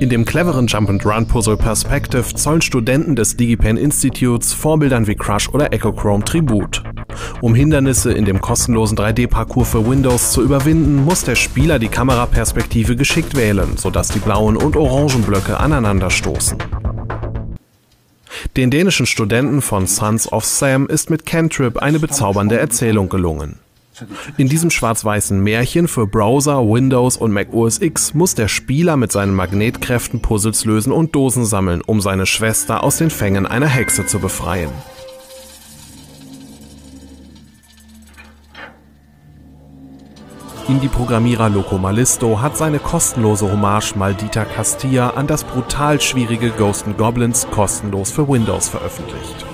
In dem cleveren Jump-and-Run-Puzzle Perspective zollen Studenten des DigiPen Institutes Vorbildern wie Crush oder Echochrome Tribut. Um Hindernisse in dem kostenlosen 3D-Parcours für Windows zu überwinden, muss der Spieler die Kameraperspektive geschickt wählen, sodass die blauen und orangen Blöcke aneinanderstoßen. Den dänischen Studenten von Sons of Sam ist mit Cantrip eine bezaubernde Erzählung gelungen. In diesem schwarz-weißen Märchen für Browser, Windows und Mac OS X muss der Spieler mit seinen Magnetkräften Puzzles lösen und Dosen sammeln, um seine Schwester aus den Fängen einer Hexe zu befreien. Indie-Programmierer Loco Malisto hat seine kostenlose Hommage Maldita Castilla an das brutal schwierige Ghost Goblins kostenlos für Windows veröffentlicht.